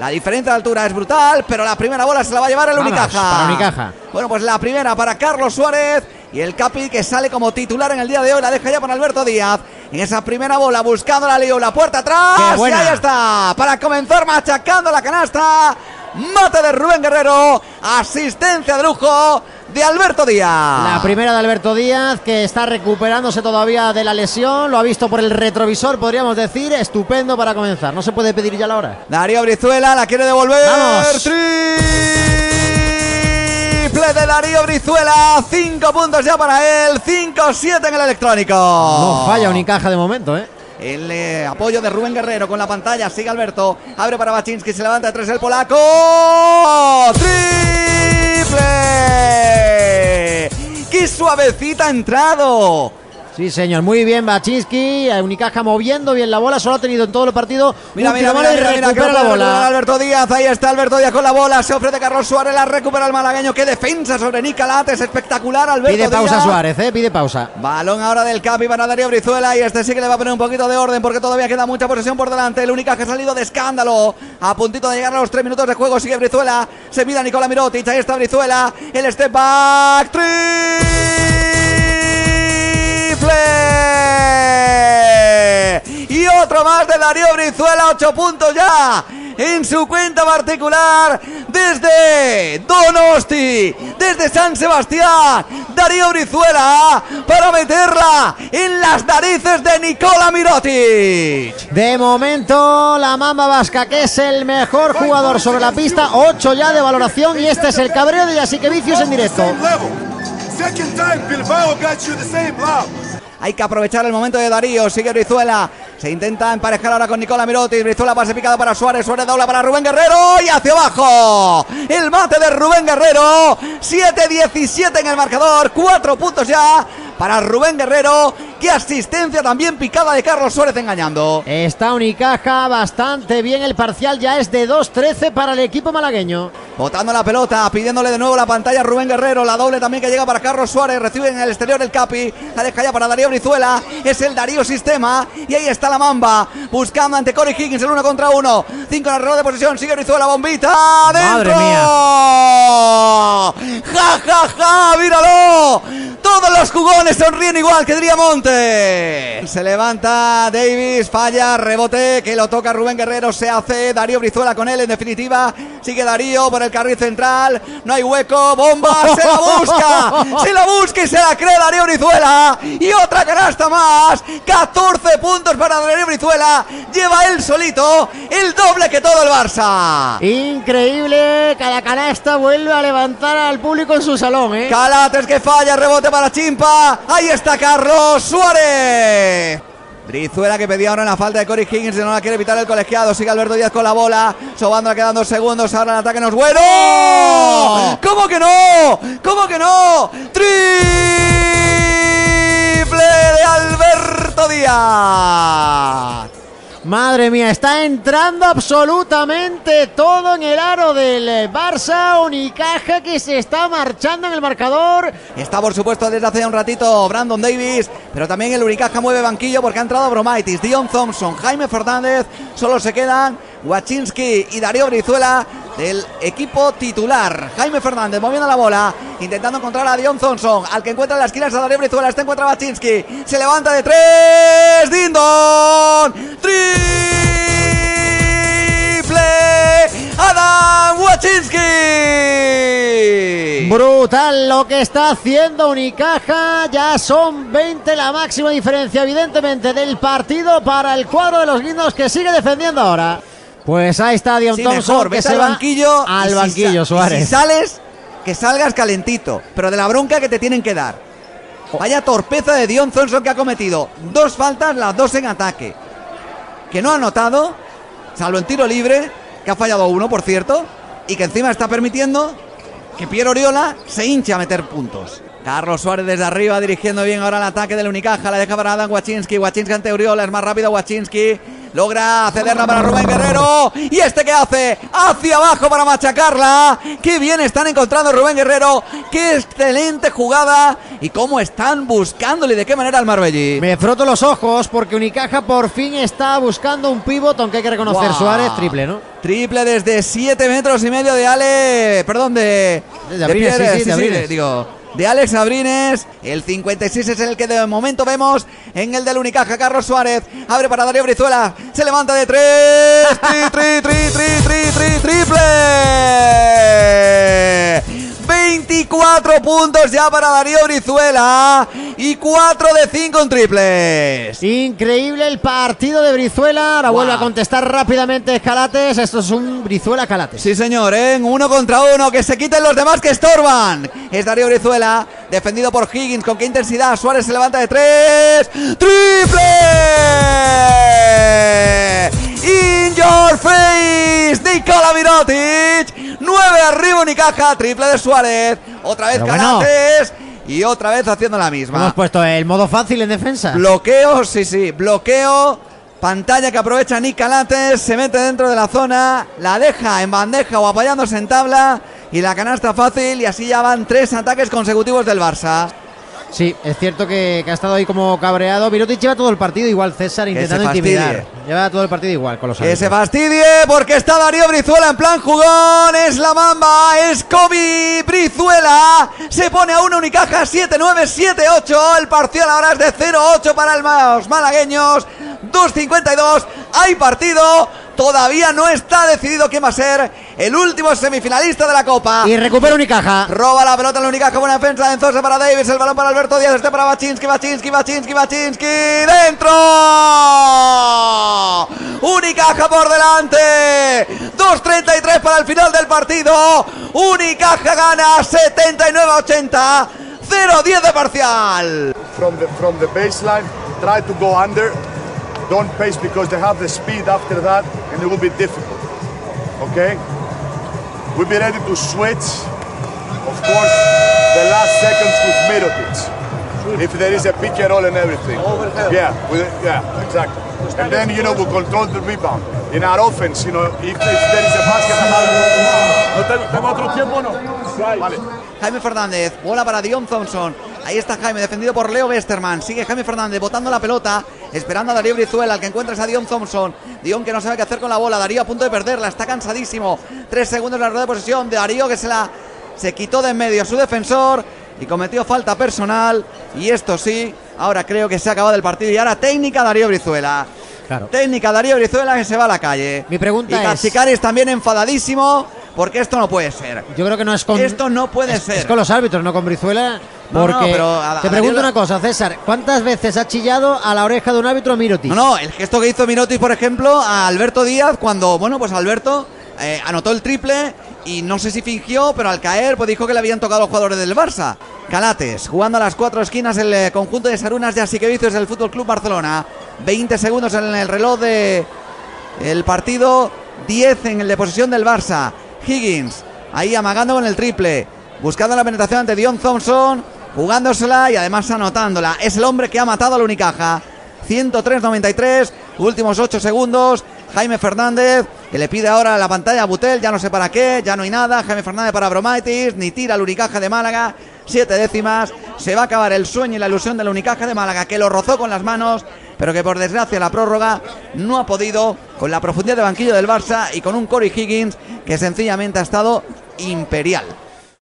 La diferencia de altura es brutal, pero la primera bola se la va a llevar el Vamos, Unicaja. para Unicaja. Bueno, pues la primera para Carlos Suárez y el Capi que sale como titular en el día de hoy la deja ya para Alberto Díaz. En esa primera bola buscando la lío, la puerta atrás. Y ahí está, para comenzar machacando la canasta. Mate de Rubén Guerrero, asistencia de lujo de Alberto Díaz. La primera de Alberto Díaz, que está recuperándose todavía de la lesión. Lo ha visto por el retrovisor, podríamos decir. Estupendo para comenzar. No se puede pedir ya la hora. Darío Brizuela la quiere devolver. Vamos. Triple de Darío Brizuela. Cinco puntos ya para él. 5-7 en el electrónico. No falla Unicaja de momento, ¿eh? El eh, apoyo de Rubén Guerrero con la pantalla. Sigue Alberto. Abre para Baczynski. Se levanta de tres el polaco. ¡Triple! ¡Qué suavecita ha entrado! Sí, señor. Muy bien, Baczynski. eh, Unicaja moviendo bien la bola. Solo ha tenido en todo el partido. Mira, mira, mira, mira, mira, recupera la bola. Alberto Díaz, ahí está Alberto Díaz con la bola, se ofrece Carlos Suárez, la recupera el malagueño, qué defensa sobre Nicalat, es espectacular Alberto Pide pausa Díaz. Suárez, ¿eh? Pide pausa. Balón ahora del Capi para Darío Brizuela y este sí que le va a poner un poquito de orden porque todavía queda mucha posesión por delante. El única que ha salido de escándalo. A puntito de llegar a los tres minutos de juego sigue Brizuela. Se mira Nicola Mirotic. Ahí está Brizuela. El step back. Triple. Otro más de Darío Brizuela. Ocho puntos ya en su cuenta particular desde Donosti, desde San Sebastián, Darío Brizuela para meterla en las narices de Nicola Mirotic. De momento, la Mamba Vasca, que es el mejor jugador sobre la pista, 8 ya de valoración. Y este es el cabreo de Yasique Vicius en directo. Hay que aprovechar el momento de Darío. Sigue Brizuela. Se intenta emparejar ahora con Nicola Mirotic. Brizuela pase picado para Suárez. Suárez dobla para Rubén Guerrero. Y hacia abajo. El mate de Rubén Guerrero. 7-17 en el marcador. Cuatro puntos ya para Rubén Guerrero. Qué asistencia también picada de Carlos Suárez engañando. Está Unicaja bastante bien. El parcial ya es de 2-13 para el equipo malagueño. Botando la pelota, pidiéndole de nuevo la pantalla a Rubén Guerrero. La doble también que llega para Carlos Suárez. Recibe en el exterior el Capi. La deja ya para Darío Brizuela. Es el Darío Sistema. Y ahí está la Mamba. Buscando ante Corey Higgins el uno contra uno. Cinco en el reloj de posesión. Sigue Brizuela. Bombita. Madre ¡Dentro! ¡Ja, ja, ja! ¡Míralo! Todos los jugones sonríen igual que diría Monte. Se levanta Davis, falla, rebote, que lo toca Rubén Guerrero, se hace Darío Brizuela con él en definitiva. Sigue Darío por el carril central, no hay hueco, bomba, se la busca, se la busca y se la cree Darío Brizuela. Y otra canasta más, 14 puntos para Darío Brizuela, lleva él solito el doble que todo el Barça. Increíble, cada canasta vuelve a levantar al público en su salón, ¿eh? Calates que falla, rebote para Chimpa. Ahí está Carlos Suárez. Brizuela que pedía ahora en la falta de Corey Higgins, no la quiere evitar el colegiado. Sigue Alberto Díaz con la bola. Sobando quedan dos segundos. Ahora el ataque no es bueno. ¿Cómo que no? ¿Cómo que no? Triple de Alberto Díaz. Madre mía, está entrando absolutamente todo en el aro del eh, Barça. Unicaja que se está marchando en el marcador. Está por supuesto desde hace un ratito Brandon Davis, pero también el Unicaja mueve banquillo porque ha entrado Bromaitis, Dion Thompson, Jaime Fernández, solo se quedan Wachinski y Darío Brizuela del equipo titular. Jaime Fernández moviendo la bola, intentando encontrar a Dion Thompson, al que encuentra en la esquina es a Darío Brizuela, este encuentra a Wachinski, se levanta de tres, Dindon, triple, Adam Wachinski. Brutal lo que está haciendo Unicaja. Ya son 20 la máxima diferencia, evidentemente, del partido para el cuadro de los guindos que sigue defendiendo ahora. Pues ahí está Dion Sí, Thompson mejor, que vete se al va banquillo. y al si banquillo, y Suárez. Si sales, que salgas calentito, pero de la bronca que te tienen que dar. Vaya torpeza de Dion Thompson que ha cometido. Dos faltas, las dos en ataque. Que no ha anotado, salvo en tiro libre, que ha fallado uno, por cierto, y que encima está permitiendo que Piero Oriola se hinche a meter puntos. Carlos Suárez desde arriba dirigiendo bien ahora el ataque del Unicaja. La deja para Adam Wachinski. Wachinski ante Oriola. Es más rápido Wachinski. Logra cederla para Rubén Guerrero. ¿Y este qué hace? Hacia abajo para machacarla. Qué bien están encontrando Rubén Guerrero. Qué excelente jugada. Y cómo están buscándole de qué manera al Marbelli. Me froto los ojos porque Unicaja por fin está buscando un pivot, aunque hay que reconocer. Suárez, triple, ¿no? Triple desde 7 metros y medio de Ale. Perdón, de. De Abrines, Pierre, sí, sí, de Abrines. digo. De Alex Abrines. El 56 es el que de momento vemos en el del Unicaja. Carlos Suárez. Abre para Darío Brizuela. Se levanta de 3. Tri, tri, tri, tri, tri, tri, 24 puntos ya para Darío Brizuela. Y 4 de 5 en triples. Increíble el partido de Brizuela. Ahora vuelve a contestar rápidamente Escalates. Esto es un Brizuela Calates. Sí, señor, en uno contra uno, que se quiten los demás que estorban. Es Darío Brizuela, defendido por Higgins. ¿Con qué intensidad? Suárez se levanta de tres. ¡Triple! In your face, Nikola Mirotic. Arriba Unicaja, triple de Suárez. Otra vez Pero bueno. Canates. Y otra vez haciendo la misma. Hemos puesto el modo fácil en defensa. Bloqueo, sí, sí, bloqueo. Pantalla que aprovecha Nick Calates, se mete dentro de la zona, la deja en bandeja o apoyándose en tabla y la canasta fácil y así ya van tres ataques consecutivos del Barça. Sí, es cierto que, que ha estado ahí como cabreado. Mirotic lleva todo el partido igual, César, intentando intimidar. Lleva todo el partido igual con los Que se fastidie porque está Darío Brizuela en plan jugón. Es la mamba, es Kobe Brizuela. Se pone a una Unicaja 7-9, 7-8. El parcial ahora es de 0-8 para el los malagueños. 2-52. Hay partido. Todavía no está decidido quién va a ser el último semifinalista de la Copa. Y recupera Unicaja. Roba la pelota en la Unicaja, buena defensa de Enzosa para Davis, el balón para Alberto Díaz, este para Baczynski, Baczynski, Baczynski, Baczynski, dentro. Unicaja por delante. 2.33 para el final del partido. Unicaja gana 79-80. 0-10 de parcial. From the from the baseline, try to go under. Don't pace because they have the speed after that, and it will be difficult. Okay? We'll be ready to switch. Of course, the last seconds with Mirotic. If there is a pick and roll and everything. Overhead. Yeah, with yeah, exactly. And then you know we'll control the rebound. In our offense, you know, if, if there is a basket, no tengo, tengo otro tiempo, no. Vale. Jaime Fernández, bola para Dion Thompson. Ahí está Jaime, defendido por Leo Westerman. Sigue Jaime Fernández botando la pelota, esperando a Darío Brizuela, al que encuentra es a Dion Thompson. Dion que no sabe qué hacer con la bola. Darío a punto de perderla, está cansadísimo. Tres segundos en la rueda de posesión. Darío que se la se quitó de en medio a su defensor y cometió falta personal. Y esto sí, ahora creo que se ha acabado el partido. Y ahora técnica Darío Brizuela. Claro. Técnica Darío Brizuela que se va a la calle. Mi pregunta y es- Cachicaris también enfadadísimo porque esto no puede ser. Yo creo que no es con. Esto no puede es, ser. es con los árbitros, no con Brizuela. No, no, Porque pero a- a te pregunto Daniel- una cosa, César. ¿Cuántas veces ha chillado a la oreja de un árbitro Mirotic? No, no, el gesto que hizo Mirotic, por ejemplo, a Alberto Díaz, cuando, bueno, pues Alberto eh, anotó el triple y no sé si fingió, pero al caer, pues dijo que le habían tocado los jugadores del Barça. Calates, jugando a las cuatro esquinas el eh, conjunto de Sarunas de Asiquevicius del Fútbol Club Barcelona. 20 segundos en el reloj de el partido, 10 en el de posesión del Barça. Higgins, ahí amagando con el triple, buscando la penetración ante Dion Thompson, jugándosela y además anotándola. Es el hombre que ha matado al Unicaja. 103-93, últimos 8 segundos. Jaime Fernández, que le pide ahora la pantalla a Butel, ya no sé para qué, ya no hay nada. Jaime Fernández para Bromaitis, ni tira al Unicaja de Málaga. Siete décimas, se va a acabar el sueño y la ilusión del Unicaja de Málaga, que lo rozó con las manos, pero que por desgracia la prórroga no ha podido con la profundidad de banquillo del Barça y con un Corey Higgins que sencillamente ha estado imperial.